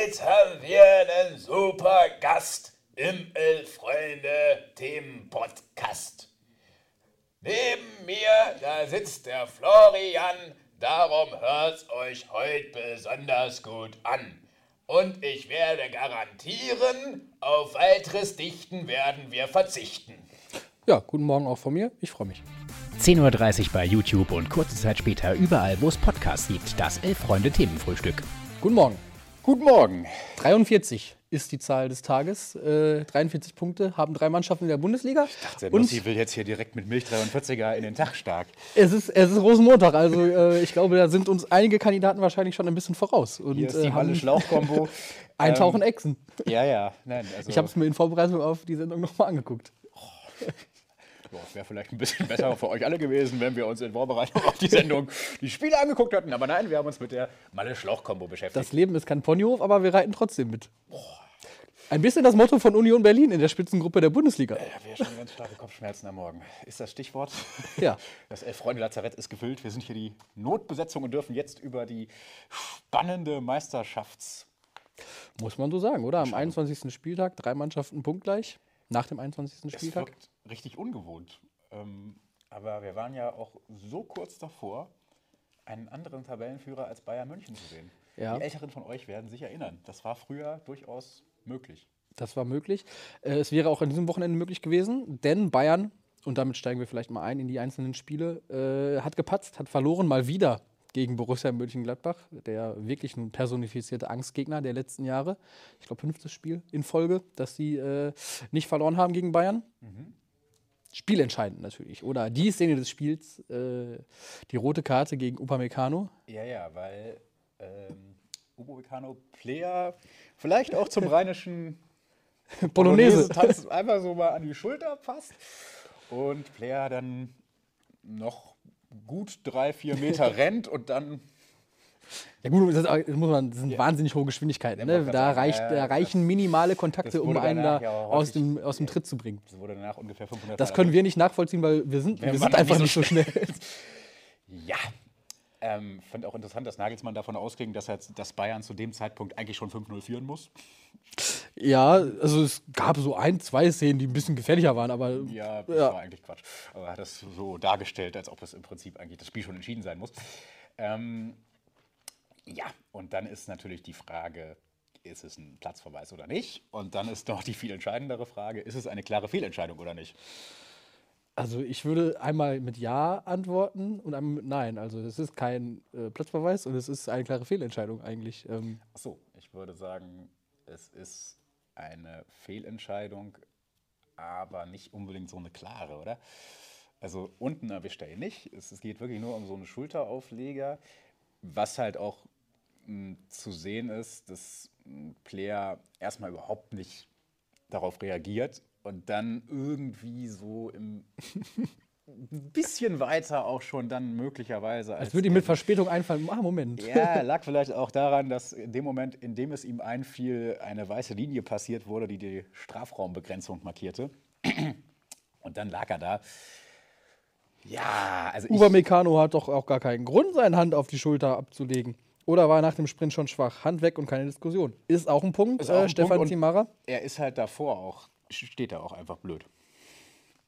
Heute haben wir einen super Gast im Elf-Freunde-Themen-Podcast. Neben mir, da sitzt der Florian, darum hört's euch heute besonders gut an. Und ich werde garantieren, auf weiteres Dichten werden wir verzichten. Ja, guten Morgen auch von mir. Ich freue mich. 10.30 Uhr bei YouTube und kurze Zeit später überall, wo es Podcasts gibt. Das Elf-Freunde-Themenfrühstück. Guten Morgen. Guten Morgen. 43 ist die Zahl des Tages. Äh, 43 Punkte haben drei Mannschaften in der Bundesliga. Ich dachte, Und Nussi will jetzt hier direkt mit Milch 43er in den Tag stark. es ist, es ist Rosenmontag, also äh, ich glaube, da sind uns einige Kandidaten wahrscheinlich schon ein bisschen voraus. Und Hier ist die äh, haben Malle-Schlauch-Kombo. Eintauchen Echsen. Ja, ja. Nein, also, Ich habe es mir in Vorbereitung auf die Sendung nochmal angeguckt. Es wäre vielleicht ein bisschen besser für euch alle gewesen, wenn wir uns in Vorbereitung auf die Sendung die Spiele angeguckt hätten. Aber nein, wir haben uns mit der Malle-Schlauch-Kombo beschäftigt. Das Leben ist kein Ponyhof, aber wir reiten trotzdem mit. Ein bisschen das Motto von Union Berlin in der Spitzengruppe der Bundesliga. Ich habe ja schon ganz starke Kopfschmerzen am Morgen. Ist das Stichwort? Ja. Das Elf-Freunde-Lazarett ist gefüllt. Wir sind hier die Notbesetzung und dürfen jetzt über die spannende Meisterschafts- Muss man so sagen, oder? Am 21. Spieltag drei Mannschaften punktgleich. Nach dem 21. Es Spieltag. wirkt richtig ungewohnt. Ähm, aber wir waren ja auch so kurz davor, einen anderen Tabellenführer als Bayern München zu sehen. Ja. Die Älteren von euch werden sich erinnern. Das war früher durchaus möglich. Das war möglich. Äh, es wäre auch an diesem Wochenende möglich gewesen, denn Bayern, und damit steigen wir vielleicht mal ein in die einzelnen Spiele, äh, hat gepatzt, hat verloren, mal wieder gegen Borussia Mönchengladbach, der wirklich ein personifizierte Angstgegner der letzten Jahre. Ich glaube, fünftes Spiel in Folge, dass sie äh, nicht verloren haben gegen Bayern. Spielentscheidend natürlich. Oder die Szene des Spiels, äh, die rote Karte gegen Upamecano. Ja, ja, weil ähm, Ubo Meccano Player vielleicht auch zum rheinischen Polonaise. Tanz einfach so mal an die Schulter passt. Und Player dann noch gut drei, vier Meter rennt und dann Ja gut, das, das muss man, das sind wahnsinnig hohe Geschwindigkeiten. Ja, Ne? Da, reicht, ja, da reichen minimale Kontakte, um einen da ja aus dem, aus dem Tritt zu bringen. das wurde danach ungefähr 500 Das können wir nicht nachvollziehen, weil wir sind, wir sind einfach nicht so so schnell. Ja. Ähm, fand auch interessant, dass Nagelsmann davon ausging, dass, er, dass Bayern zu dem Zeitpunkt eigentlich schon 5-0 führen muss. Ja, also es gab so ein, zwei Szenen, die ein bisschen gefährlicher waren, aber Ja, das Ja. war eigentlich Quatsch. Aber er hat das so dargestellt, als ob es im Prinzip eigentlich das Spiel schon entschieden sein muss. Ähm, ja, und dann ist natürlich die Frage, ist es ein Platzverweis oder nicht? Und dann ist noch die viel entscheidendere Frage, ist es eine klare Fehlentscheidung oder nicht? also ich würde einmal mit Ja antworten und einmal mit Nein. Also es ist kein äh, Platzverweis und es ist eine klare Fehlentscheidung eigentlich. Ähm, Achso, ich würde sagen, es ist eine Fehlentscheidung, aber nicht unbedingt so eine klare, oder? Also unten erwischt er ihn nicht. Es, es geht wirklich nur um so einen Schulteraufleger, was halt auch mh, zu sehen ist, dass ein Player erstmal überhaupt nicht darauf reagiert und dann irgendwie so im ein bisschen weiter auch schon dann möglicherweise als würde ihm mit Verspätung einfallen, ah, Moment. ja, lag vielleicht auch daran, dass in dem Moment, in dem es ihm einfiel, eine weiße Linie passiert wurde, die die Strafraumbegrenzung markierte. Und dann lag er da. Ja, also ich, Upamecano hat doch auch gar keinen Grund, seine Hand auf die Schulter abzulegen. Oder war er nach dem Sprint schon schwach? Hand weg und keine Diskussion. Ist auch ein Punkt, Ist auch äh, ein Stefan Punkt und- Zimara. er ist halt davor auch, steht er auch einfach blöd.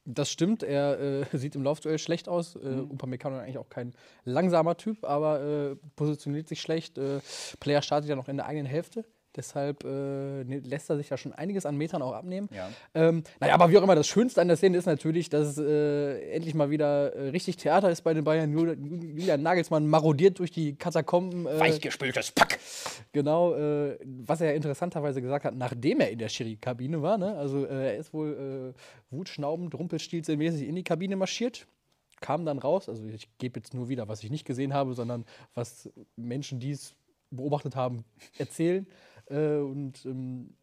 Das stimmt, er äh, sieht im Laufduell schlecht aus. Äh, Mhm. Upamecano ist eigentlich auch kein langsamer Typ, aber äh, positioniert sich schlecht. Äh, Player startet ja noch in der eigenen Hälfte. Deshalb äh, ne- lässt er sich ja schon einiges an Metern auch abnehmen. Ja. Ähm, naja, aber wie auch immer, das Schönste an der Szene ist natürlich, dass äh, endlich mal wieder äh, richtig Theater ist bei den Bayern. Jul- Julian Nagelsmann marodiert durch die Katakomben. Äh, Weichgespültes Pack! Genau, äh, was er ja interessanterweise gesagt hat, nachdem er in der Schiri-Kabine war. Ne? Also äh, er ist wohl äh, wutschnaubend, rumpelstilzmäßig in die Kabine marschiert, kam dann raus. Also ich gebe jetzt nur wieder, was ich nicht gesehen habe, sondern was Menschen, die es beobachtet haben, erzählen. Äh, und ähm,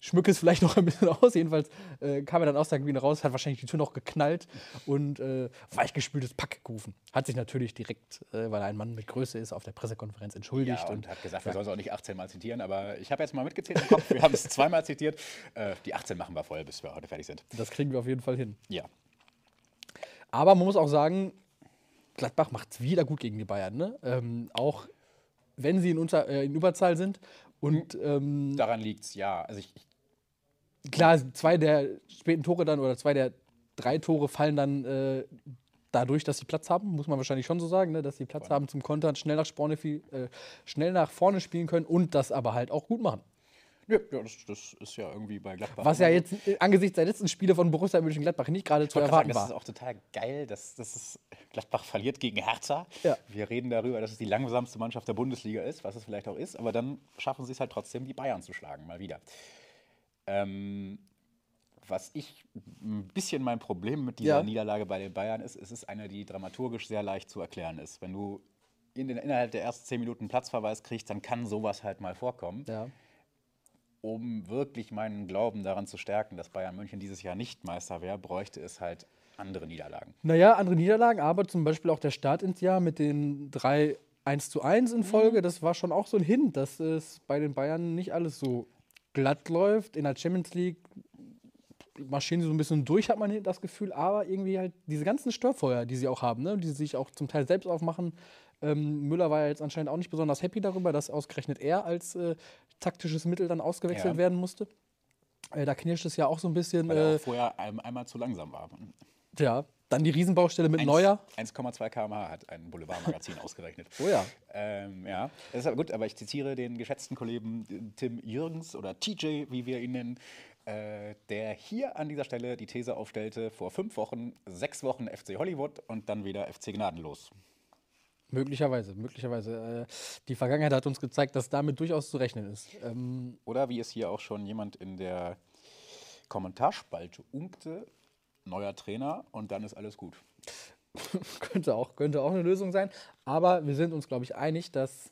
schmücke es vielleicht noch ein bisschen aus. Jedenfalls äh, kam er dann aus der Kabine raus, hat wahrscheinlich die Tür noch geknallt und äh, weichgespültes Pack gerufen. Hat sich natürlich direkt, äh, weil er ein Mann mit Größe ist, auf der Pressekonferenz entschuldigt. Ja, und, und hat gesagt, wir sollen es auch nicht 18 Mal zitieren, aber ich habe jetzt mal mitgezählt im Kopf, wir haben es zweimal zitiert. Äh, die 18 machen wir voll, bis wir heute fertig sind. das kriegen wir auf jeden Fall hin. Ja. Aber man muss auch sagen, Gladbach macht es wieder gut gegen die Bayern. Ne? Ähm, auch wenn sie in, Unter äh, in Überzahl sind. Und ähm, Daran liegt es, ja. Also ich, ich klar, zwei der späten Tore dann oder zwei der drei Tore fallen dann äh, dadurch, dass sie Platz haben, muss man wahrscheinlich schon so sagen, ne? dass sie Platz haben zum Kontern, schnell nach, vorne, äh, schnell nach vorne spielen können und das aber halt auch gut machen. Ja, ja das, das ist ja irgendwie bei Gladbach. Was ja jetzt äh, angesichts der letzten Spiele von Borussia Mönchengladbach nicht gerade zu erwarten sagen, das war. ist auch total geil, dass, dass Gladbach verliert gegen Hertha. Ja. Wir reden darüber, dass es die langsamste Mannschaft der Bundesliga ist, was es vielleicht auch ist, aber dann schaffen sie es halt trotzdem, die Bayern zu schlagen, mal wieder. Ähm, was ich ein bisschen mein Problem mit dieser Ja. Niederlage bei den Bayern ist, es ist eine, die dramaturgisch sehr leicht zu erklären ist. Wenn du in den, innerhalb der ersten zehn Minuten Platzverweis kriegst, dann kann sowas halt mal vorkommen Ja. Um wirklich meinen Glauben daran zu stärken, dass Bayern München dieses Jahr nicht Meister wäre, bräuchte es halt andere Niederlagen. Naja, andere Niederlagen, aber zum Beispiel auch der Start ins Jahr mit den drei 1 zu 1 in Folge, das war schon auch so ein Hint, dass es bei den Bayern nicht alles so glatt läuft. In der Champions League marschieren sie so ein bisschen durch, hat man das Gefühl, aber irgendwie halt diese ganzen Störfeuer, die sie auch haben, ne, die sie sich auch zum Teil selbst aufmachen. Ähm, Müller war ja jetzt anscheinend auch nicht besonders happy darüber, dass ausgerechnet er als äh, taktisches Mittel dann ausgewechselt Ja. werden musste. Äh, da knirscht es ja auch so ein bisschen. Weil er Äh, vorher ein, einmal zu langsam war. ja, dann die Riesenbaustelle mit Eins- Neuer. 1,2 km/h hat ein Boulevardmagazin ausgerechnet. Oh ja. Ähm, ja, das ist aber gut, aber ich zitiere den geschätzten Kollegen äh, Tim Jürgens oder TJ, wie wir ihn nennen, äh, der hier an dieser Stelle die These aufstellte, vor fünf Wochen, sechs Wochen FC Hollywood und dann wieder FC Gnadenlos. Möglicherweise, möglicherweise. Äh, die Vergangenheit hat uns gezeigt, dass damit durchaus zu rechnen ist. Ähm, Oder wie es hier auch schon jemand in der Kommentarspalte unkte, neuer Trainer und dann ist alles gut. könnte, auch, könnte auch eine Lösung sein. Aber wir sind uns, glaube ich, einig, dass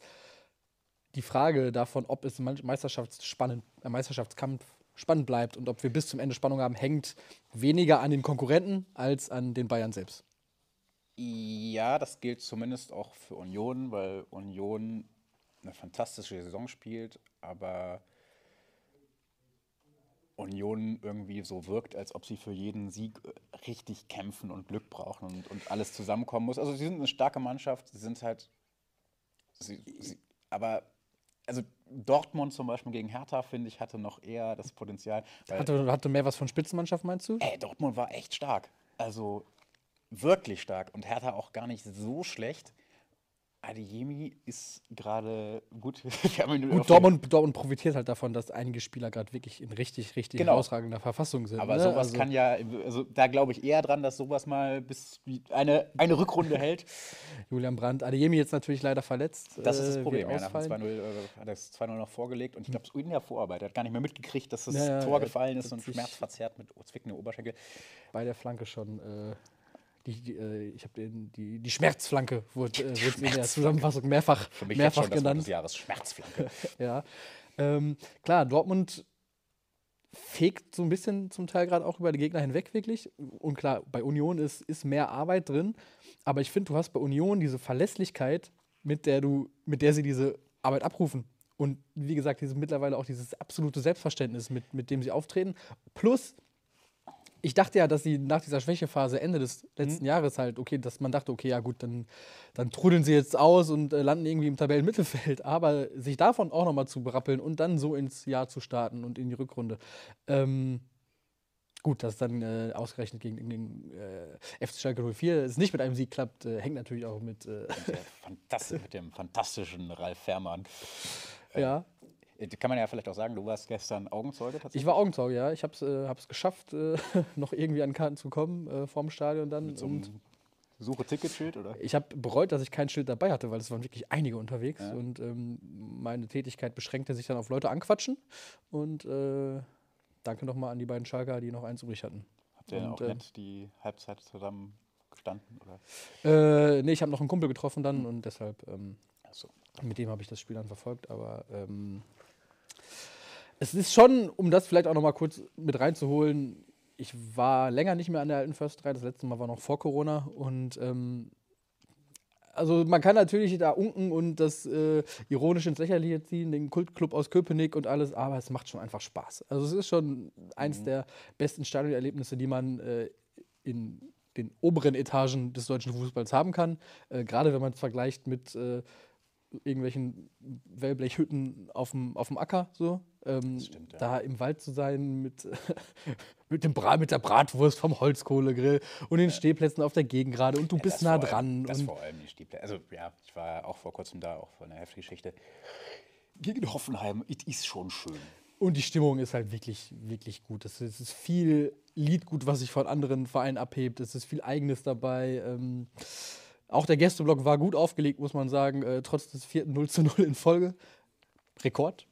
die Frage davon, ob es im Meisterschaftsspannend, äh, Meisterschaftskampf spannend bleibt und ob wir bis zum Ende Spannung haben, hängt weniger an den Konkurrenten als an den Bayern selbst. Ja, das gilt zumindest auch für Union, weil Union eine fantastische Saison spielt, aber Union irgendwie so wirkt, als ob sie für jeden Sieg richtig kämpfen und Glück brauchen und, und alles zusammenkommen muss. Also sie sind eine starke Mannschaft, sie sind halt, sie, sie, aber also Dortmund zum Beispiel gegen Hertha, finde ich, hatte noch eher das Potenzial. Hatte, hatte mehr was von Spitzenmannschaft, meinst du? Ey, Dortmund war echt stark. Also wirklich stark. Und Hertha auch gar nicht so schlecht. Adeyemi ist gerade gut. Gut, Dortmund, Dortmund profitiert halt davon, dass einige Spieler gerade wirklich in richtig, richtig Genau. herausragender Verfassung sind. Aber ne? sowas also, kann ja, also da glaube ich eher dran, dass sowas mal bis eine, eine Rückrunde hält. Julian Brandt, Adeyemi jetzt natürlich leider verletzt. Das ist äh, das wird Problem. Ja, nach dem ausfallen. 2-0 äh, hat das 2-0 noch vorgelegt und ich glaube, in der Vorarbeit, er hat gar nicht mehr mitgekriegt, dass das Ja, Tor gefallen ist und schmerzverzerrt mit zwickenden Oberschenkel. bei der Flanke schon. Äh, die, die, äh, ich habe die, die Schmerzflanke wurde, äh, wurde in der Zusammenfassung mehrfach, Für mich mehrfach schon das genannt. des Jahres, Schmerzflanke. Ja. Ähm, klar, Dortmund fegt so ein bisschen zum Teil gerade auch über die Gegner hinweg, wirklich. Und klar, bei Union ist, ist mehr Arbeit drin. Aber ich finde, du hast bei Union diese Verlässlichkeit, mit der du, mit der sie diese Arbeit abrufen. Und wie gesagt, dieses mittlerweile auch dieses absolute Selbstverständnis, mit, mit dem sie auftreten. Plus, ich dachte ja, dass sie nach dieser Schwächephase Ende des letzten Jahres halt, okay, dass man dachte, okay, ja gut, dann, dann trudeln sie jetzt aus und äh, landen irgendwie im Tabellenmittelfeld. Aber sich davon auch nochmal zu berappeln und dann so ins Jahr zu starten und in die Rückrunde. Ähm, gut, dass dann äh, ausgerechnet gegen, gegen den äh, FC Schalke 04 es nicht mit einem Sieg klappt, äh, hängt natürlich auch mit, äh, Fantastisch, mit dem fantastischen Ralf Fährmann. ja. Äh, Kann man ja vielleicht auch sagen, du warst gestern Augenzeuge tatsächlich. Ich war Augenzeuge, ja. Ich habe es äh, hab's geschafft, äh, noch irgendwie an Karten zu kommen äh, vorm Stadion dann. Mit so und einem Suche-Ticket-Schild, oder? Ich habe bereut, dass ich kein Schild dabei hatte, weil es waren wirklich einige unterwegs und ähm, meine Tätigkeit beschränkte sich dann auf Leute anquatschen und äh, danke nochmal an die beiden Schalker, die noch eins übrig hatten. Habt ihr und, auch äh, nett die Halbzeit zusammen gestanden? Oder? Äh, nee, ich habe noch einen Kumpel getroffen dann und deshalb ähm, Achso. mit dem habe ich das Spiel dann verfolgt, aber ähm, es ist schon, um das vielleicht auch nochmal kurz mit reinzuholen, ich war länger nicht mehr an der alten Försterei, das letzte Mal war noch vor Corona und ähm, also man kann natürlich da unken und das äh, ironisch ins Lächerliche ziehen, den Kultclub aus Köpenick und alles, aber es macht schon einfach Spaß. Also es ist schon eins der besten Stadionerlebnisse, die man äh, in den oberen Etagen des deutschen Fußballs haben kann. Äh, Gerade wenn man es vergleicht mit äh, irgendwelchen Wellblechhütten auf dem, auf dem Acker so. Ähm, stimmt, ja. Da im Wald zu sein mit, mit, dem Bra mit der Bratwurst vom Holzkohlegrill und den Stehplätzen auf der Gegengrade und du bist Das nah vor allem- dran. Das und vor allem die Stieble. Also ja, ich war auch vor kurzem da, auch von der Heftgeschichte. Gegen Hoffenheim, es ist schon schön. Und die Stimmung ist halt wirklich, wirklich gut. Es ist, es ist viel Liedgut, was sich von anderen Vereinen abhebt. Es ist viel Eigenes dabei. Ähm, auch der Gästeblock war gut aufgelegt, muss man sagen, äh, trotz des vierten 0 zu 0 in Folge. Rekord.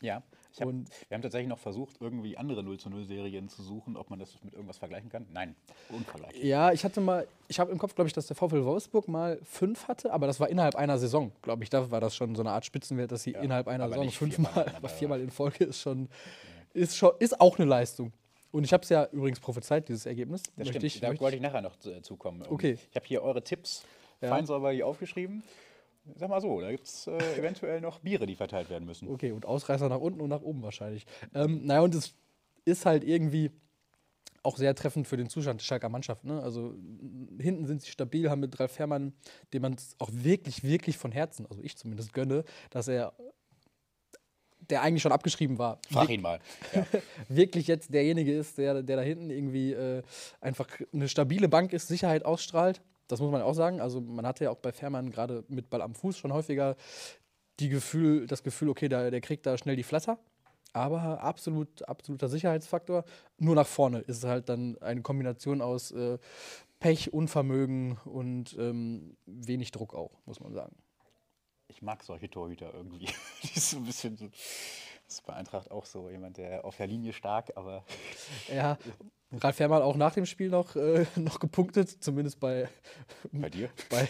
Ja. Ich hab, Und- wir haben tatsächlich noch versucht, irgendwie andere 0 zu 0 Serien zu suchen, ob man das mit irgendwas vergleichen kann. Nein, unvergleichlich. Ja, ich hatte mal, ich habe im Kopf, glaube ich, dass der VfL Wolfsburg mal fünf hatte, aber das war innerhalb einer Saison, glaube ich. Da war das schon so eine Art Spitzenwert, dass sie Ja, innerhalb einer Saison viermal fünfmal, aber viermal in Folge ist schon, ist schon, ist auch eine Leistung. Und ich habe es ja übrigens prophezeit, dieses Ergebnis. Das Möchte stimmt. ich, da möchte wollte ich nachher noch zu- zukommen. Okay. Ich habe hier eure Tipps Ja. fein sauber hier aufgeschrieben. Sag mal so, da gibt es äh, eventuell noch Biere, die verteilt werden müssen. Okay, und Ausreißer nach unten und nach oben wahrscheinlich. Ähm, naja, und es ist halt irgendwie auch sehr treffend für den Zustand der Schalker Mannschaft. Ne? Also hinten sind sie stabil, haben mit Ralf Fährmann, dem man es auch wirklich, wirklich von Herzen, also ich zumindest gönne, dass er, der eigentlich schon abgeschrieben war, Frag ihn mal. Ja. wirklich jetzt derjenige ist, der, der da hinten irgendwie äh, einfach eine stabile Bank ist, Sicherheit ausstrahlt. Das muss man auch sagen. Also man hatte ja auch bei Fährmann gerade mit Ball am Fuß schon häufiger die Gefühl, das Gefühl, okay, da, der kriegt da schnell die Flatter. Aber absolut, absoluter Sicherheitsfaktor. Nur nach vorne ist es halt dann eine Kombination aus äh, Pech, Unvermögen und ähm, wenig Druck auch, muss man sagen. Ich mag solche Torhüter irgendwie. Die ist so ein bisschen so. Das ist bei Eintracht auch so. Jemand, der auf der Linie stark, aber Ja, Ralf Fährmann auch nach dem Spiel noch, äh, noch gepunktet, zumindest bei, bei dir. bei,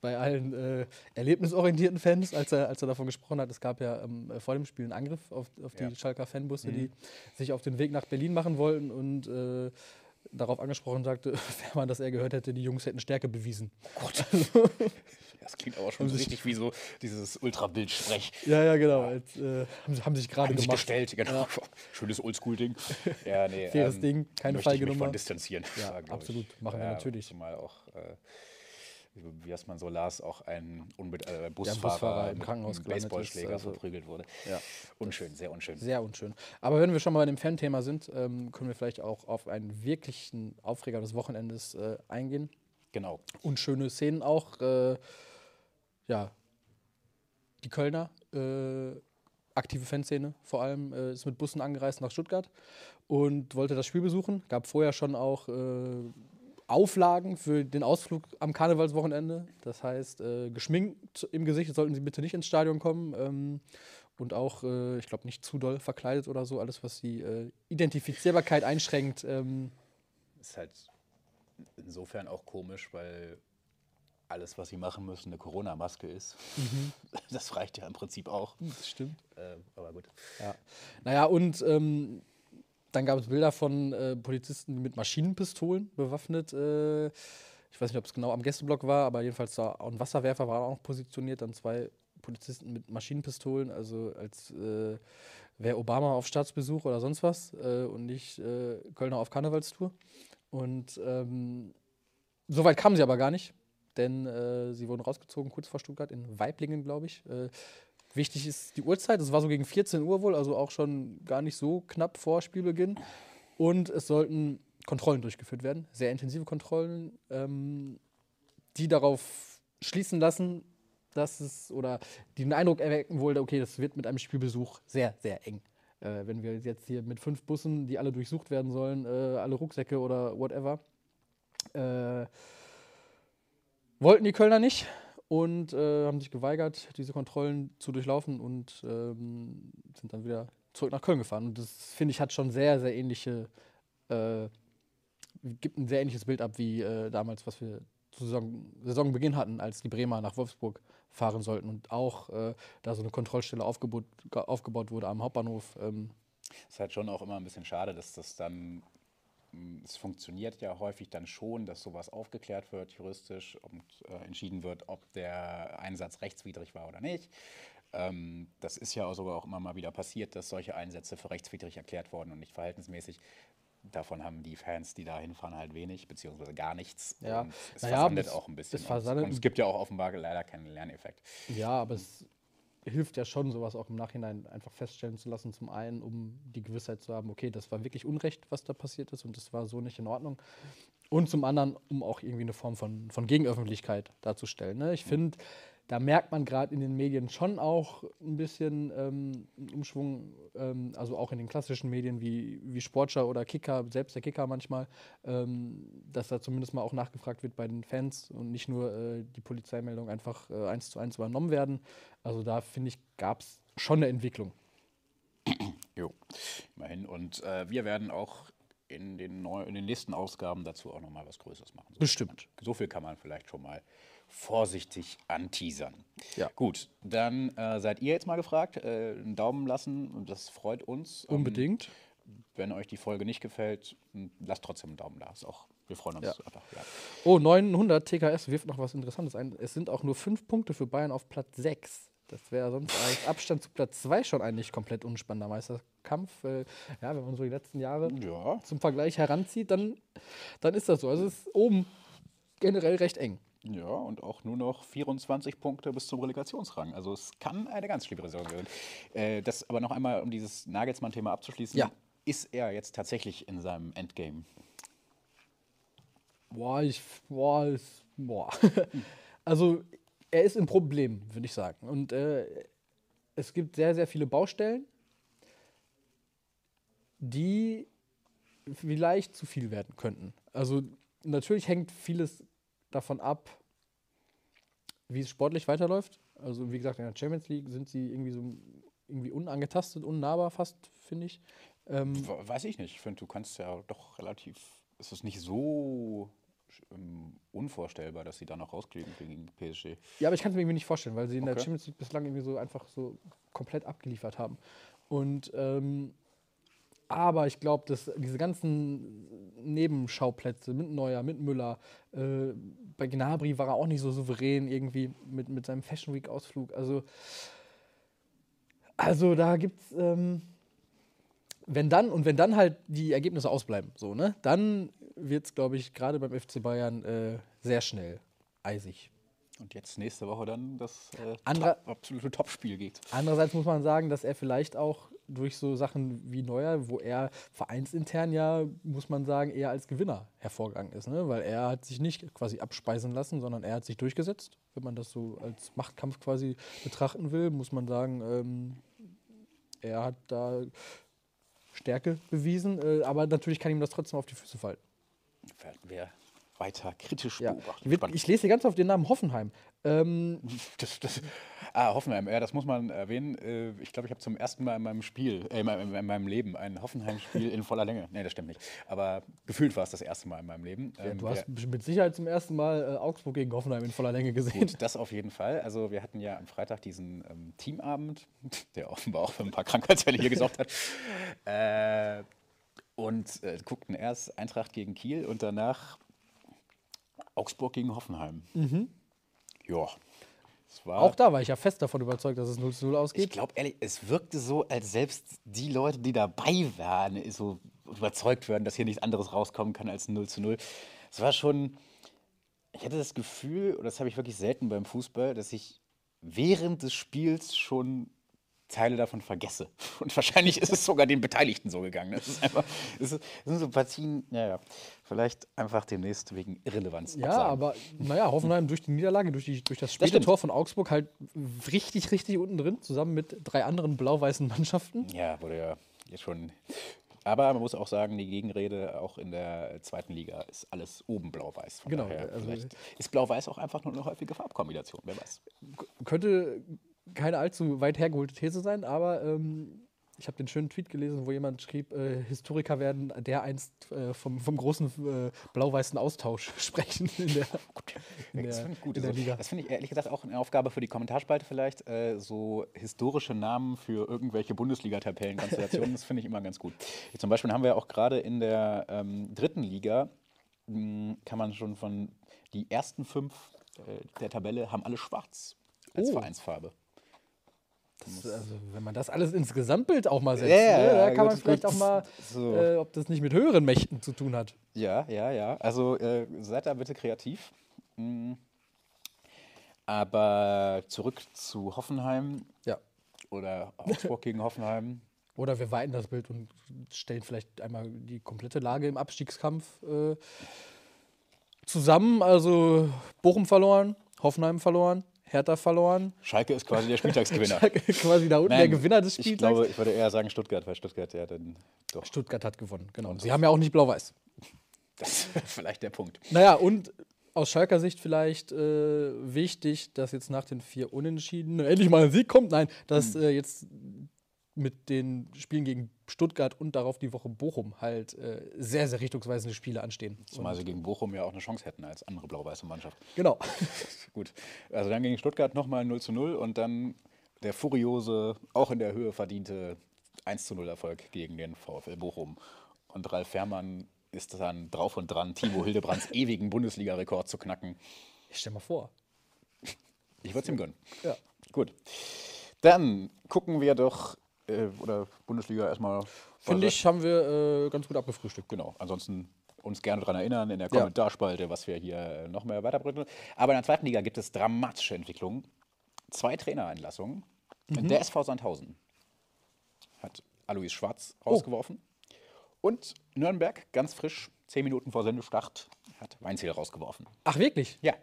bei allen äh, erlebnisorientierten Fans, als er, als er davon gesprochen hat. Es gab ja ähm, vor dem Spiel einen Angriff auf, auf die Ja. Mhm. Schalker Fanbusse, die sich auf den Weg nach Berlin machen wollten und äh, darauf angesprochen sagte Fährmann, dass er gehört hätte, die Jungs hätten Stärke bewiesen. Das klingt aber schon so richtig wie so dieses Ultrabildsprech. Ja, ja, genau. Als, äh, haben, haben sich gerade gemacht. gestellt, genau. Schönes Oldschool-Ding. Ja, nee, Faires Ding, keine ich feige Nummer. von distanzieren. Ja, war, absolut. Machen wir natürlich. Zumal auch, äh, wie es man so las, auch ein Unbe äh, Busfahrer, Busfahrer im Krankenhaus Baseballschläger also- verprügelt wurde. Ja. Unschön, sehr unschön. Sehr unschön. Aber wenn wir schon mal bei dem Fan-Thema sind, ähm, können wir vielleicht auch auf einen wirklichen Aufreger des Wochenendes äh, eingehen. Genau. und schöne Szenen auch. Äh, ja, die Kölner, äh, aktive Fanszene vor allem, äh, ist mit Bussen angereist nach Stuttgart und wollte das Spiel besuchen. Gab vorher schon auch äh, Auflagen für den Ausflug am Karnevalswochenende. Das heißt, äh, geschminkt im Gesicht sollten sie bitte nicht ins Stadion kommen. Ähm, und auch, äh, ich glaube, nicht zu doll verkleidet oder so. Alles, was die äh, Identifizierbarkeit einschränkt. Ähm, Ist halt insofern auch komisch, weil alles, was sie machen müssen, eine Corona-Maske ist. Das reicht ja im Prinzip auch. das stimmt. Äh, aber gut. Ja. Naja, und ähm, dann gab es Bilder von äh, Polizisten die mit Maschinenpistolen bewaffnet. Äh, ich weiß nicht, ob es genau am Gästeblock war, aber jedenfalls da ein Wasserwerfer war auch noch positioniert. Dann zwei Polizisten mit Maschinenpistolen, also als äh, wäre Obama auf Staatsbesuch oder sonst was äh, und nicht äh, Kölner auf Karnevalstour. Und ähm, so weit kamen sie aber gar nicht, denn äh, sie wurden rausgezogen kurz vor Stuttgart in Weiblingen, glaube ich. Äh, Wichtig ist die Uhrzeit. Es war so gegen 14 Uhr wohl, also auch schon gar nicht so knapp vor Spielbeginn. Und es sollten Kontrollen durchgeführt werden, sehr intensive Kontrollen, ähm, die darauf schließen lassen, dass es oder die den Eindruck erwecken wollte, okay, das wird mit einem Spielbesuch sehr, sehr eng. Äh, wenn wir jetzt hier mit fünf Bussen, die alle durchsucht werden sollen, äh, alle Rucksäcke oder whatever, äh, wollten die Kölner nicht und äh, haben sich geweigert, diese Kontrollen zu durchlaufen und ähm, sind dann wieder zurück nach Köln gefahren. Und das, finde ich, hat schon sehr, sehr ähnliche, äh, gibt ein sehr ähnliches Bild ab wie äh, damals, was wir zu Saison, Saisonbeginn hatten, als die Bremer nach Wolfsburg fahren sollten und auch äh, da so eine Kontrollstelle aufgebaut, aufgebaut wurde am Hauptbahnhof. Ähm, ist halt schon auch immer ein bisschen schade, dass das dann, es funktioniert ja häufig dann schon, dass sowas aufgeklärt wird juristisch und äh, entschieden wird, ob der Einsatz rechtswidrig war oder nicht. Ähm, das ist ja auch sogar auch immer mal wieder passiert, dass solche Einsätze für rechtswidrig erklärt wurden und nicht verhältnismäßig. davon haben die Fans, die da hinfahren, halt wenig, beziehungsweise gar nichts. Ja. Und es Naja, versandet es- auch ein bisschen. es versandet- und es gibt ja auch offenbar leider keinen Lerneffekt. Ja, aber es hilft ja schon, sowas auch im Nachhinein einfach feststellen zu lassen. Zum einen, um die Gewissheit zu haben, okay, das war wirklich Unrecht, was da passiert ist und das war so nicht in Ordnung. Und zum anderen, um auch irgendwie eine Form von, von Gegenöffentlichkeit darzustellen. Ne? Ich finde, da merkt man gerade in den Medien schon auch ein bisschen ähm, einen Umschwung, ähm, also auch in den klassischen Medien wie, wie Sportschau oder Kicker, selbst der Kicker manchmal, ähm, dass da zumindest mal auch nachgefragt wird bei den Fans und nicht nur äh, die Polizeimeldung einfach äh, eins zu eins übernommen werden. Also da finde ich, gab es schon eine Entwicklung. Jo, immerhin. Und äh, wir werden auch in den, neu, in den nächsten Ausgaben dazu auch nochmal was Größeres machen. So, Bestimmt. So viel kann man vielleicht schon mal vorsichtig anteasern. Ja. Gut, dann äh, seid ihr jetzt mal gefragt. Äh, einen Daumen lassen und das freut uns. Ähm, Unbedingt. wenn euch die Folge nicht gefällt, lasst trotzdem einen Daumen da. Ist auch, wir freuen uns Ja. einfach. Ja. Oh, 900 TKS wirft noch was Interessantes ein. Es sind auch nur fünf Punkte für Bayern auf Platz 6. Das wäre sonst als Abstand zu Platz 2 schon ein nicht komplett unspannender Meisterkampf. Äh, ja, wenn man so die letzten Jahre ja, zum Vergleich heranzieht, dann, dann ist das so. Also es ist oben generell recht eng. Ja, und auch nur noch 24 Punkte bis zum Relegationsrang. Also es kann eine ganz schlimme Saison werden. Äh, das aber noch einmal, um dieses Nagelsmann-Thema abzuschließen. Ja. Ist er jetzt tatsächlich in seinem Endgame? Boah, ich, boah, ist, boah. also er ist im Problem, würde ich sagen. Und äh, es gibt sehr, sehr viele Baustellen, die vielleicht zu viel werden könnten. Also natürlich hängt vieles davon ab, wie es sportlich weiterläuft. Also wie gesagt, in der Champions League sind sie irgendwie so irgendwie unangetastet, unnahbar fast, finde ich. Ähm, We- Weiß ich nicht. Ich finde, du kannst ja doch relativ. Es ist nicht so ähm, unvorstellbar, dass sie da noch rauskriegen gegen PSG. Ja, aber ich kann es mir irgendwie nicht vorstellen, weil sie in der Okay. Champions League bislang irgendwie so einfach so komplett abgeliefert haben. Und ähm, aber ich glaube, dass diese ganzen Nebenschauplätze mit Neuer, mit Müller, äh, bei Gnabry war er auch nicht so souverän irgendwie mit, mit seinem Fashion Week Ausflug. Also, also da gibt's ähm, wenn dann und wenn dann halt die Ergebnisse ausbleiben, so ne, dann wird es, glaube ich, gerade beim FC Bayern äh, sehr schnell eisig. Und jetzt nächste Woche dann das äh, top, absolute Topspiel geht. Andererseits muss man sagen, dass er vielleicht auch durch so Sachen wie Neuer, wo er vereinsintern ja, muss man sagen, eher als Gewinner hervorgegangen ist. Ne? Weil er hat sich nicht quasi abspeisen lassen, sondern er hat sich durchgesetzt. Wenn man das so als Machtkampf quasi betrachten will, muss man sagen, ähm, er hat da Stärke bewiesen. Äh, aber natürlich kann ihm das trotzdem auf die Füße fallen. Werden wir weiter kritisch Ja. beobachten. Spannend. ich lese hier ganz oft den Namen Hoffenheim. Ähm, Das, das, ah, Hoffenheim, ja, das muss man erwähnen. Äh, Ich glaube, ich habe zum ersten Mal in meinem Spiel, äh, in meinem, in meinem Leben ein Hoffenheim-Spiel in voller Länge. Nee, das stimmt nicht. Aber gefühlt war es das erste Mal in meinem Leben. ja, Ähm, du hast mit Sicherheit zum ersten Mal äh, Augsburg gegen Hoffenheim in voller Länge gesehen. Gut, das auf jeden Fall. Also wir hatten ja am Freitag diesen ähm, Teamabend, der offenbar auch für ein paar Krankheitsfälle hier gesorgt hat. Äh, und äh, guckten erst Eintracht gegen Kiel und danach Augsburg gegen Hoffenheim. Ja. Es war, Auch da war ich ja fest davon überzeugt, dass es 0 zu 0 ich ausgeht. glaube ehrlich, es wirkte so, als selbst die Leute, die dabei waren, so überzeugt werden, dass hier nichts anderes rauskommen kann als ein 0 zu 0. Es war schon, ich hatte das Gefühl, und das habe ich wirklich selten beim Fußball, dass ich während des Spiels schon Teile davon vergesse. Und wahrscheinlich ist es sogar den Beteiligten so gegangen. Das ist einfach, ist- es sind so Partien, ja, ja, vielleicht einfach demnächst wegen Irrelevanz. Ja, absagen. aber naja, Hoffenheim durch die Niederlage, durch, die, durch das späte stimmt. Tor von Augsburg halt richtig, richtig unten drin, zusammen mit drei anderen blau-weißen Mannschaften. Ja, wurde ja jetzt schon. Aber man muss auch sagen, die Gegenrede auch in der zweiten Liga ist alles oben blau-weiß. Genau, also- vielleicht ist blau-weiß auch einfach nur eine häufige Farbkombination, wer weiß. Könnte keine allzu weit hergeholte These sein, aber ähm, ich habe den schönen Tweet gelesen, wo jemand schrieb, äh, Historiker werden dereinst äh, vom, vom großen äh, blau-weißen Austausch sprechen in der, in das finde ich gut. Also, Liga. das finde ich ehrlich gesagt auch eine Aufgabe für die Kommentarspalte vielleicht. Äh, so historische Namen für irgendwelche Bundesliga-Tabellenkonstellationen, das finde ich immer ganz gut. Jetzt zum Beispiel haben wir auch gerade in der ähm, dritten Liga, mh, kann man schon von die ersten fünf äh, der Tabelle haben alle schwarz als Oh. Vereinsfarbe. Das, also, wenn man das alles ins Gesamtbild auch mal setzt, ja, ne, da kann man gut, vielleicht gut. auch mal, So. äh, ob das nicht mit höheren Mächten zu tun hat. Ja, ja, ja. Also äh, seid da bitte kreativ. Mm. Aber zurück zu Hoffenheim Ja. oder Augsburg gegen Hoffenheim. Oder wir weiten das Bild und stellen vielleicht einmal die komplette Lage im Abstiegskampf äh, zusammen. Also Bochum verloren, Hoffenheim verloren, Hertha verloren. Schalke ist quasi der Spieltagsgewinner. Quasi da unten der Nein, Gewinner des Ich Spieltags. glaube, ich würde eher sagen Stuttgart, weil Stuttgart ja dann doch. Stuttgart hat gewonnen, genau. Und sie haben ja auch nicht blau-weiß. Das wäre vielleicht der Punkt. Naja, und aus Schalker Sicht vielleicht äh, wichtig, dass jetzt nach den vier Unentschieden endlich mal ein Sieg kommt. Nein, dass Hm. äh, jetzt mit den Spielen gegen Stuttgart und darauf die Woche Bochum halt äh, sehr, sehr richtungsweisende Spiele anstehen. Zumal sie gegen Bochum ja auch eine Chance hätten als andere blau-weiße Mannschaft. Genau. Gut. Also dann gegen Stuttgart nochmal 0 zu 0 und dann der furiose, auch in der Höhe verdiente 1 zu 0 Erfolg gegen den VfL Bochum. Und Ralf Fährmann ist dann drauf und dran, Timo Hildebrands ewigen Bundesliga-Rekord zu knacken. Ich stell mal vor. Ich würde es ihm gönnen. Ja. Gut. Dann gucken wir doch, äh, oder Bundesliga erstmal. Finde ich, haben wir äh, ganz gut abgefrühstückt. Genau. Ansonsten uns gerne daran erinnern in der. Kommentarspalte, was wir hier äh, noch mehr weiterbringen. Aber in der zweiten Liga gibt es dramatische Entwicklungen. Zwei Trainereinlassungen. Mhm. Der SV Sandhausen hat Alois Schwarz Oh. rausgeworfen. Und Nürnberg, ganz frisch, zehn Minuten vor Sendestart, hat Weinziel rausgeworfen. Ach, wirklich? Ja.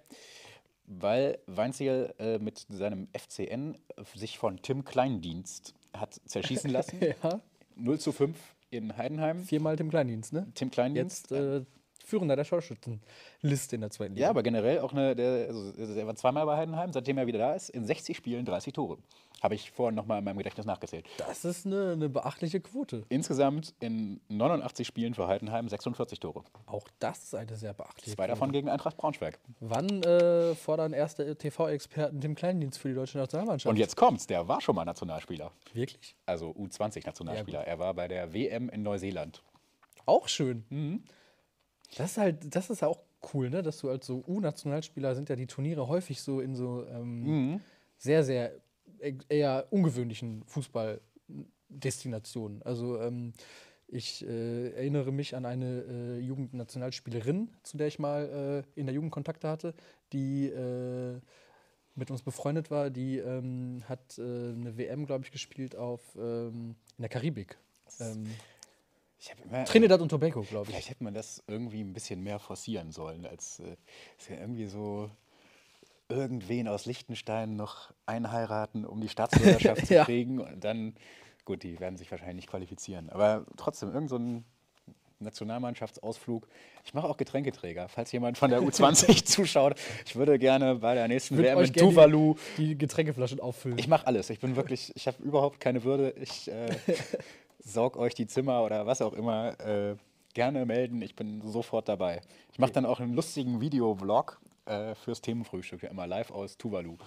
Weil Weinziel äh, mit seinem FCN sich von Tim Kleindienst hat zerschießen lassen. Ja. 0 zu 5 in Heidenheim. Viermal Tim Kleindienst, ne? Tim Kleindienst. Jetzt äh, Führender der Torschützenliste in der zweiten Liga. Ja, aber generell auch eine, der, also er war zweimal bei Heidenheim, seitdem er wieder da ist, in 60 Spielen 30 Tore. Habe ich vorhin nochmal in meinem Gedächtnis nachgezählt. Das ist eine, eine beachtliche Quote. Insgesamt in 89 Spielen für Heidenheim 46 Tore. Auch das ist eine sehr beachtliche Zwei davon gegen Eintracht Braunschweig. Wann äh, fordern erste TV-Experten Tim Kleindienst für die deutsche Nationalmannschaft? Und jetzt kommt's, der war schon mal Nationalspieler. Wirklich? Also U20-Nationalspieler. er war bei der WM in Neuseeland. Auch schön. Das ist halt, das ist ja auch cool, ne? Dass du als so U-Nationalspieler sind ja die Turniere häufig so in so ähm, sehr, sehr e- eher ungewöhnlichen Fußballdestinationen. Also ähm, ich äh, erinnere mich an eine äh, Jugendnationalspielerin, zu der ich mal äh, in der Jugend Kontakte hatte, die äh, mit uns befreundet war, die ähm, hat äh, eine WM, glaube ich, gespielt auf ähm, in der Karibik. Immer, Trinidad und Tobago, glaube ich. Vielleicht hätte man das irgendwie ein bisschen mehr forcieren sollen, als äh, ist ja irgendwie so irgendwen aus Liechtenstein noch einheiraten, um die Staatsbürgerschaft zu Ja. kriegen. Und dann, gut, die werden sich wahrscheinlich nicht qualifizieren. Aber trotzdem, irgend so ein Nationalmannschaftsausflug. Ich mache auch Getränketräger, falls jemand von der U20 zuschaut. Ich würde gerne bei der nächsten WM in Tuvalu. Die, die Getränkeflaschen auffüllen. Ich mache alles. Ich bin wirklich, ich habe überhaupt keine Würde. Ich äh, saug euch die Zimmer oder was auch immer. Äh, gerne melden. Ich bin sofort dabei. Ich mache dann auch einen lustigen Videovlog äh, fürs Themenfrühstück, ja immer live aus Tuvalu.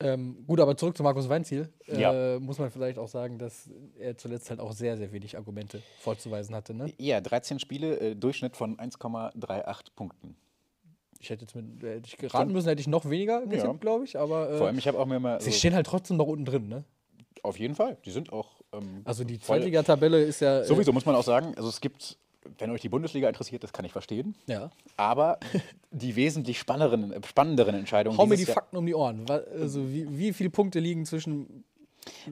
ähm, gut, aber zurück zu Markus Weinziel. Äh, Ja. Muss man vielleicht auch sagen, dass er zuletzt halt auch sehr, sehr wenig Argumente vorzuweisen hatte. Ne? Ja, 13 Spiele, äh, Durchschnitt von 1,38 Punkten. Ich hätte jetzt mit, hätte ich geraten müssen, hätte ich noch weniger getippt, Ja. glaube ich. Aber äh, Vor allem, ich habe auch mir mal. sie so- stehen halt trotzdem noch unten drin. Ne? auf jeden Fall. Die sind auch. Ähm, Also die Zweitligatabelle ist ja. äh, Sowieso muss man auch sagen, also es gibt, wenn euch die Bundesliga interessiert, das kann ich verstehen. Ja. Aber die wesentlich spannenderen, spannenderen Entscheidungen. Hau mir die Jahr- Fakten um die Ohren. Also wie, wie viele Punkte liegen zwischen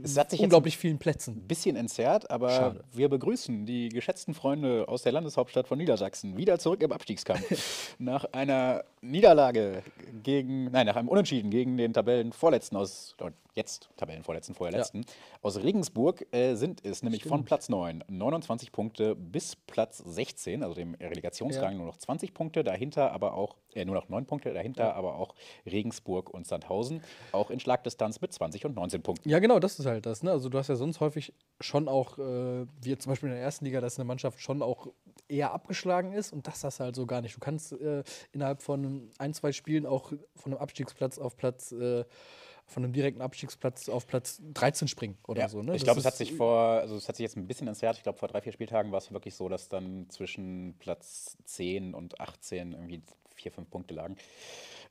Es hat sich unglaublich vielen Plätzen? ein bisschen entzerrt, aber Schade. wir begrüßen die geschätzten Freunde aus der Landeshauptstadt von Niedersachsen wieder zurück im Abstiegskampf. nach einer Niederlage gegen, nein, nach einem Unentschieden gegen den Tabellenvorletzten aus, jetzt Tabellenvorletzten, vorher Ja. aus Regensburg äh, sind es nämlich von Platz 9 29 Punkte bis Platz 16, also dem Relegationsrang Ja. nur noch 20 Punkte, dahinter aber auch, äh, nur noch 9 Punkte, dahinter aber auch Regensburg und Sandhausen, auch in Schlagdistanz mit 20 und 19 Punkten. Ja, genau, das ist halt das. Ne? Also du hast ja sonst häufig schon auch, äh, wie jetzt zum Beispiel in der ersten Liga, dass eine Mannschaft schon auch eher abgeschlagen ist und das hast du halt so gar nicht. Du kannst äh, innerhalb von ein, zwei Spielen auch von einem Abstiegsplatz auf Platz, äh, von einem direkten Abstiegsplatz auf Platz 13 springen oder Ja, so. Ne? Ich glaube, es hat sich vor, also es hat sich jetzt ein bisschen entzerrt. Ich glaube, vor drei, vier Spieltagen war es wirklich so, dass dann zwischen Platz 10 und 18 irgendwie vier, fünf Punkte lagen.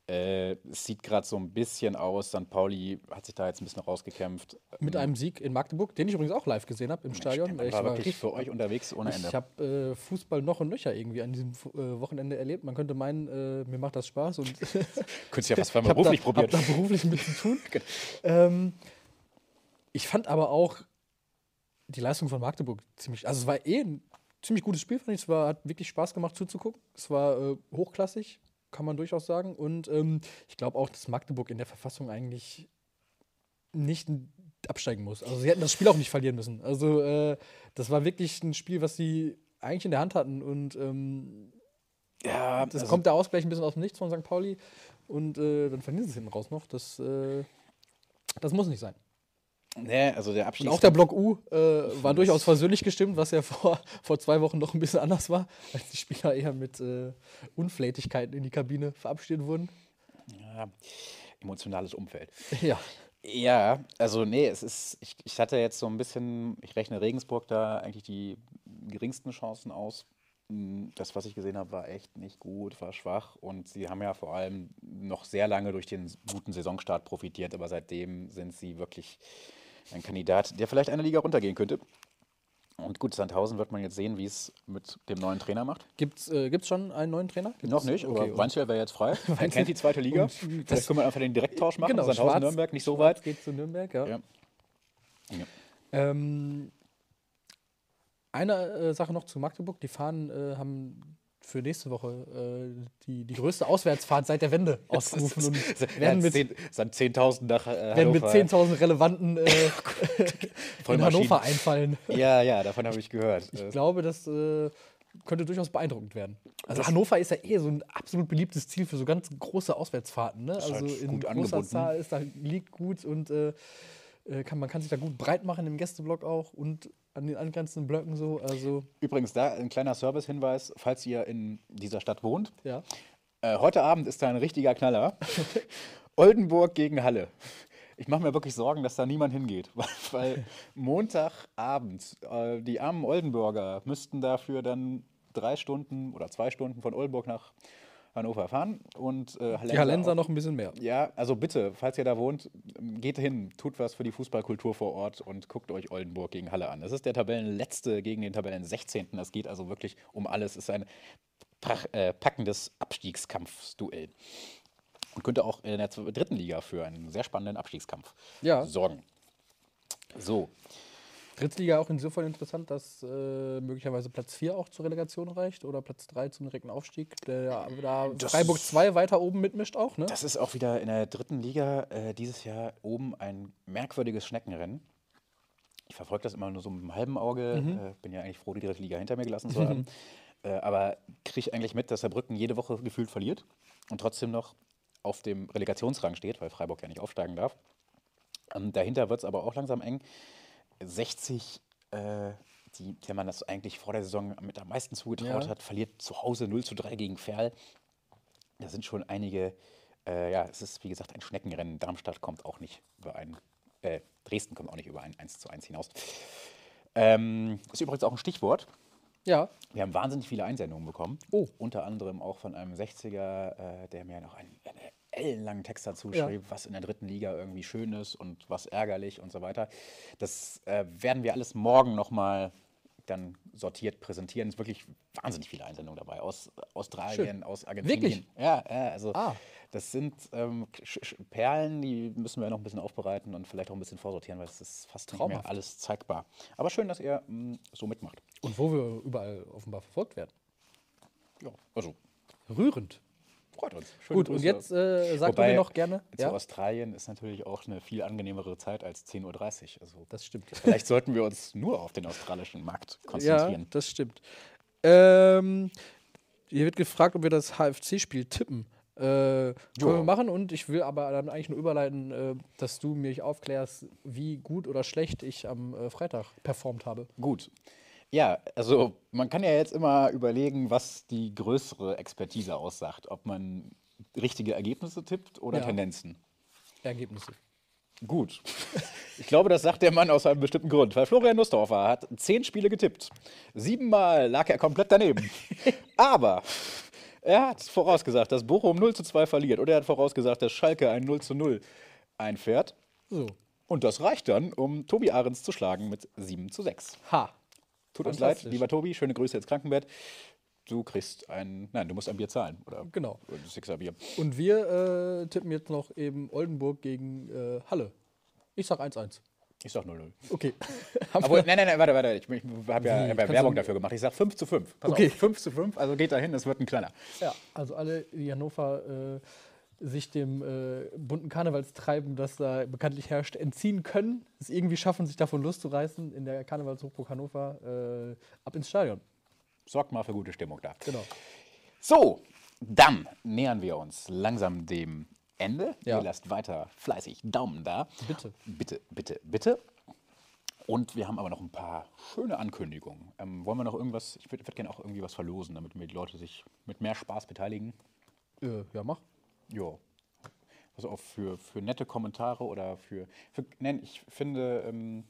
Äh, es sieht gerade so ein bisschen aus. St. Pauli hat sich da jetzt ein bisschen rausgekämpft. Mit einem Sieg in Magdeburg, den ich übrigens auch live gesehen habe im Stadion. Man Ich war wirklich für euch unterwegs ohne Ende. Ich habe äh, Fußball noch und nöcher irgendwie an diesem äh, Wochenende erlebt. Man könnte meinen, äh, mir macht das Spaß und Könntest ja was zweimal ich beruflich da, probiert. Hab da beruflich mit zu tun. ähm, ich fand aber auch die Leistung von Magdeburg ziemlich. Also es war eh ein ziemlich gutes Spiel, fand ich. Es war, hat wirklich Spaß gemacht zuzugucken. Es war äh, hochklassig, kann man durchaus sagen. Und ähm, ich glaube auch, dass Magdeburg in der Verfassung eigentlich nicht absteigen muss. Also sie hätten das Spiel auch nicht verlieren müssen. Also äh, das war wirklich ein Spiel, was sie eigentlich in der Hand hatten. Und ähm, ja, das also kommt der Ausgleich ein bisschen aus dem Nichts von St. Pauli. Und äh, dann verlieren sie es hinten raus noch. Das, äh, das muss nicht sein. Nee, also der Und Abstieg. auch der Block U äh, war durchaus versöhnlich gestimmt, was ja vor, vor zwei Wochen noch ein bisschen anders war, als die Spieler eher mit äh, Unflätigkeiten in die Kabine verabschiedet wurden. ja, emotionales Umfeld. Ja. Ja, also nee, es ist, ich, ich hatte jetzt so ein bisschen, ich rechne Regensburg da eigentlich die geringsten Chancen aus. Mm, Das, was ich gesehen habe, war echt nicht gut, war schwach und sie haben ja vor allem noch sehr lange durch den guten Saisonstart profitiert, aber seitdem sind sie wirklich ein Kandidat, der vielleicht eine Liga runtergehen könnte. Und gut, Sandhausen wird man jetzt sehen, wie es mit dem neuen Trainer macht. Gibt es äh, gibt's schon einen neuen Trainer? Gibt's- Noch nicht, okay, aber Weinzel wäre jetzt frei. Er kennt die zweite Liga. Und Vielleicht das- können wir einfach den Direkttausch machen. Genau, Sandhausen, Schwarz- Nürnberg, nicht so Schwarz weit. geht zu Nürnberg, ja. Ja. Ja. Ähm, eine äh, Sache noch zu Magdeburg. Die Fahnen äh, haben für nächste Woche äh, die, die größte Auswärtsfahrt seit der Wende ausgerufen und werden mit, sind 10.000 nach äh, werden mit Hannover. 10.000 relevanten äh, in. Hannover einfallen. Ja, ja, davon habe ich gehört. Ich Äh, glaube, das äh, könnte durchaus beeindruckend werden. Also Hannover ist ja eh so ein absolut beliebtes Ziel für so ganz große Auswärtsfahrten. Ne? Also halt in großer. Zahl ist da liegt gut und äh, kann, man kann sich da gut breit machen im Gästeblock auch und an den angrenzenden Blöcken so. Also Übrigens, da ein kleiner Service-Hinweis, falls ihr in dieser Stadt wohnt. ja. Äh, heute Abend ist da ein richtiger Knaller. Oldenburg gegen Halle. Ich mache mir wirklich Sorgen, dass da niemand hingeht. Weil, weil Montagabend, äh, die armen Oldenburger müssten dafür dann drei Stunden oder zwei Stunden von Oldenburg nach Hannover fahren. Und äh, Die Hallenser auch. noch ein bisschen mehr. Ja, also bitte, falls ihr da wohnt, geht hin, tut was für die Fußballkultur vor Ort und guckt euch Oldenburg gegen Halle an. Das ist der Tabellenletzte gegen den Tabellen 16. Das geht also wirklich um alles. Es ist ein äh, packendes Abstiegskampfsduell. Und könnte auch in der dritten Liga für einen sehr spannenden Abstiegskampf Ja. sorgen. So, Drittliga auch insofern interessant, dass äh, möglicherweise Platz 4 auch zur Relegation reicht oder Platz 3 zum direkten Aufstieg. Der, da Das- Freiburg 2 weiter oben mitmischt auch, ne? das ist auch wieder in der dritten Liga äh, dieses Jahr oben ein merkwürdiges Schneckenrennen. Ich verfolge das immer nur so mit einem halben Auge. Äh, bin ja eigentlich froh, die dritte Liga hinter mir gelassen zu haben. äh, aber kriege eigentlich mit, dass Saarbrücken jede Woche gefühlt verliert und trotzdem noch auf dem Relegationsrang steht, weil Freiburg ja nicht aufsteigen darf. Ähm, dahinter wird es aber auch langsam eng. 60, äh, die, der man das eigentlich vor der Saison mit am meisten zugetraut Ja. hat, verliert zu Hause 0 zu 3 gegen Ferl. Da sind schon einige, äh, ja, es ist wie gesagt ein Schneckenrennen. Darmstadt kommt auch nicht über ein, äh, Dresden kommt auch nicht über ein 1 zu 1 hinaus. Ähm, ist übrigens auch ein Stichwort. Ja. Wir haben wahnsinnig viele Einsendungen bekommen. Oh. Unter anderem auch von einem 60er, äh, der mir noch einen, einen ellenlangen Text dazu schrieb, was in der dritten Liga irgendwie schön ist und was ärgerlich und so weiter. Das äh, werden wir alles morgen nochmal dann sortiert präsentieren. Es sind wirklich wahnsinnig viele Einsendungen dabei. Aus Australien, Schön. aus Argentinien. Wirklich? Ja, ja also Ah. das sind ähm, Perlen, die müssen wir noch ein bisschen aufbereiten und vielleicht auch ein bisschen vorsortieren, weil es ist fast nicht mehr Traumhaft. alles zeigbar. Aber schön, dass ihr mh, so mitmacht. Und wo wir überall offenbar verfolgt werden. Ja, also Rührend. Freut uns. Schöne Gut, und Grüße. jetzt äh, sagt Wobei, mir noch gerne. Zu Ja, Australien ist natürlich auch eine viel angenehmere Zeit als 10.30 Uhr. Also das stimmt. vielleicht sollten wir uns nur auf den australischen Markt Ja, konzentrieren. das stimmt. Ähm, hier wird gefragt, ob wir das HFC-Spiel tippen. Äh, können wir machen und ich will aber dann eigentlich nur überleiten, äh, dass du mich aufklärst, wie gut oder schlecht ich am äh, Freitag performt habe. Gut. Ja, also man kann ja jetzt immer überlegen, was die größere Expertise aussagt. Ob man richtige Ergebnisse tippt oder Ja. Tendenzen. Ergebnisse. Gut. Ich glaube, das sagt der Mann aus einem bestimmten Grund, weil Florian Nussdorfer hat zehn Spiele getippt. Siebenmal lag er komplett daneben. Aber Er hat vorausgesagt, dass Bochum 0 zu 2 verliert. Oder er hat vorausgesagt, dass Schalke ein 0 zu 0 einfährt. So. Und das reicht dann, um Tobi Ahrens zu schlagen mit 7 zu 6. Ha. Tut uns leid, lieber Tobi, schöne Grüße ins Krankenbett. Du kriegst ein, nein, du musst ein Bier zahlen. Oder Genau. Du Sixer Bier. Und wir äh, tippen jetzt noch eben Oldenburg gegen äh, Halle. Ich sag 1-1. Ich sag 0-0. Okay. Wir- nein, nein, nein, warte, warte. Ich, ich habe ja, hab ja Werbung dafür gemacht. Ich sag 5 zu 5. Pass Okay. auf, 5 zu 5, also geht dahin, es wird ein kleiner. Ja, also alle, die Hannover äh, sich dem äh, bunten Karnevalstreiben, das da bekanntlich herrscht, entziehen können, es irgendwie schaffen, sich davon loszureißen, in der Karnevalshochburg Hannover äh, ab ins Stadion. Sorgt mal für gute Stimmung da. Genau. So, dann nähern wir uns langsam dem Ende. Ja. Ihr lasst weiter fleißig Daumen da. Bitte. Bitte, bitte, bitte. Und wir haben aber noch ein paar schöne Ankündigungen. Ähm, wollen wir noch irgendwas? Ich würde würd gerne auch irgendwie was verlosen, damit die Leute sich mit mehr Spaß beteiligen. Äh, ja, mach. Ja. Also auch für, für nette Kommentare oder für. für nein, ich finde. Ähm,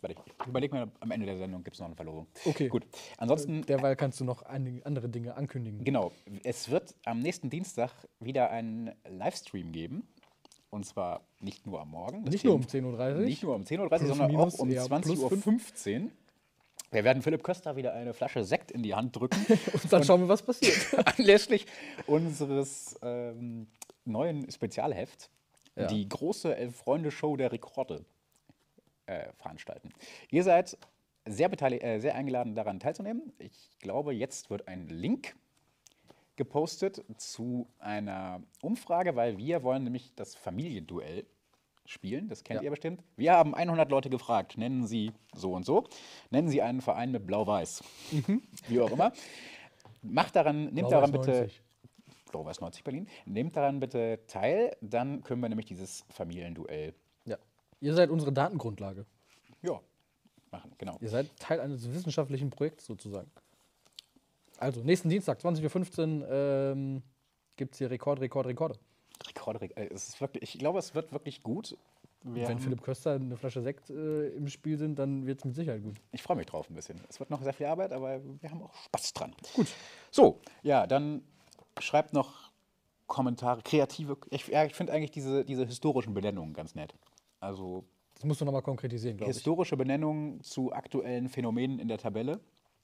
warte, ich überlege mir am Ende der Sendung, gibt es noch eine Verlosung. Okay. Gut. Ansonsten. Derweil kannst du noch einige andere Dinge ankündigen. Genau, es wird am nächsten Dienstag wieder einen Livestream geben. Und zwar nicht nur am Morgen. Nicht nur um Themen- 10.30 Uhr. Nicht nur um 10.30 Uhr, sondern minus, auch um eher plus 20.15 Uhr. Wir werden Philipp Köster wieder eine Flasche Sekt in die Hand drücken. Und dann schauen wir, was passiert. anlässlich unseres ähm, neuen Spezialhefts, Ja. die große Elf-Freunde-Show der Rekorde äh, veranstalten. Ihr seid sehr, äh, sehr eingeladen, daran teilzunehmen. Ich glaube, jetzt wird ein Link gepostet zu einer Umfrage, weil wir wollen nämlich das Familienduell spielen. Das kennt Ja. ihr bestimmt. Wir haben 100 Leute gefragt, nennen Sie so und so, nennen Sie einen Verein mit Blau-Weiß, wie auch immer. Macht daran, nehmt daran bitte 90. Blau-Weiß 90 Berlin. Nehmt daran bitte teil, dann können wir nämlich dieses Familienduell Ja. Ihr seid unsere Datengrundlage. ja, machen. Genau. Ihr seid Teil eines wissenschaftlichen Projekts sozusagen. Also, nächsten Dienstag, 20.15 Uhr, ähm, gibt es hier Rekord, Rekord, Rekorde. Rekorde, Rek- äh, es ist wirklich, ich glaube, es wird wirklich gut. Wir Wenn Philipp Köster eine Flasche Sekt äh, im Spiel sind, dann wird es mit Sicherheit gut. Ich freue mich drauf ein bisschen. Es wird noch sehr viel Arbeit, aber wir haben auch Spaß dran. Gut. So, ja, dann schreibt noch Kommentare, kreative. Ich, ja, ich finde eigentlich diese, diese historischen Benennungen ganz nett. Also Das musst du nochmal konkretisieren, glaube ich. historische Benennungen zu aktuellen Phänomenen in der Tabelle.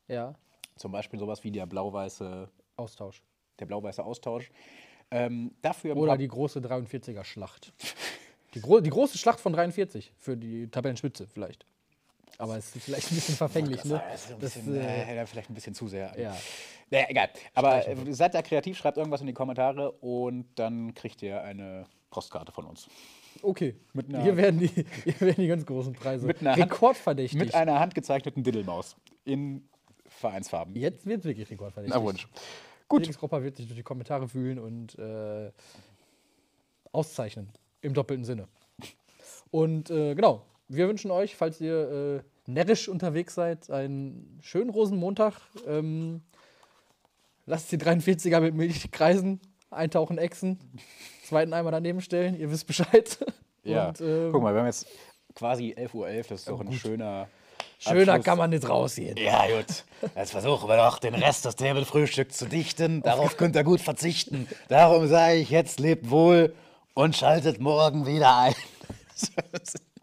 Ja, Zum Beispiel sowas wie der blau-weiße, Austausch. der blau-weiße Austausch. Ähm, dafür Oder die große 43er-Schlacht. Die, gro die große Schlacht von 43 für die Tabellenspitze vielleicht. Aber es ist vielleicht ein bisschen verfänglich, ne? Das ist ein Das, bisschen, äh, äh, vielleicht ein bisschen zu sehr. ja. Naja, egal. Aber äh, seid da kreativ, schreibt irgendwas in die Kommentare und dann kriegt ihr eine Postkarte von uns. Okay. Mit einer- hier, werden die, hier werden die ganz großen Preise. Mit einer Hand- Rekordverdächtig. Mit einer handgezeichneten Diddelmaus in Vereinsfarben. Jetzt wird es wirklich rekordverdächtig. Na Wunsch. Gut. Felix Kropper wird sich durch die Kommentare fühlen und äh, auszeichnen. Im doppelten Sinne. Und äh, genau, wir wünschen euch, falls ihr äh, närrisch unterwegs seid, einen schönen Rosenmontag. Ähm, lasst die 43er mit Milch kreisen, eintauchen, exen, zweiten Eimer daneben stellen, ihr wisst Bescheid. Ja. Und, ähm, Guck mal, wir haben jetzt quasi 11.11 Uhr, das ist doch ein schöner. Schöner kann man nicht rausgehen. Ja, gut. Jetzt versuchen wir doch, den Rest des Frühstück zu dichten. Darauf könnt ihr gut verzichten. Darum sage ich jetzt, lebt wohl und schaltet morgen wieder ein.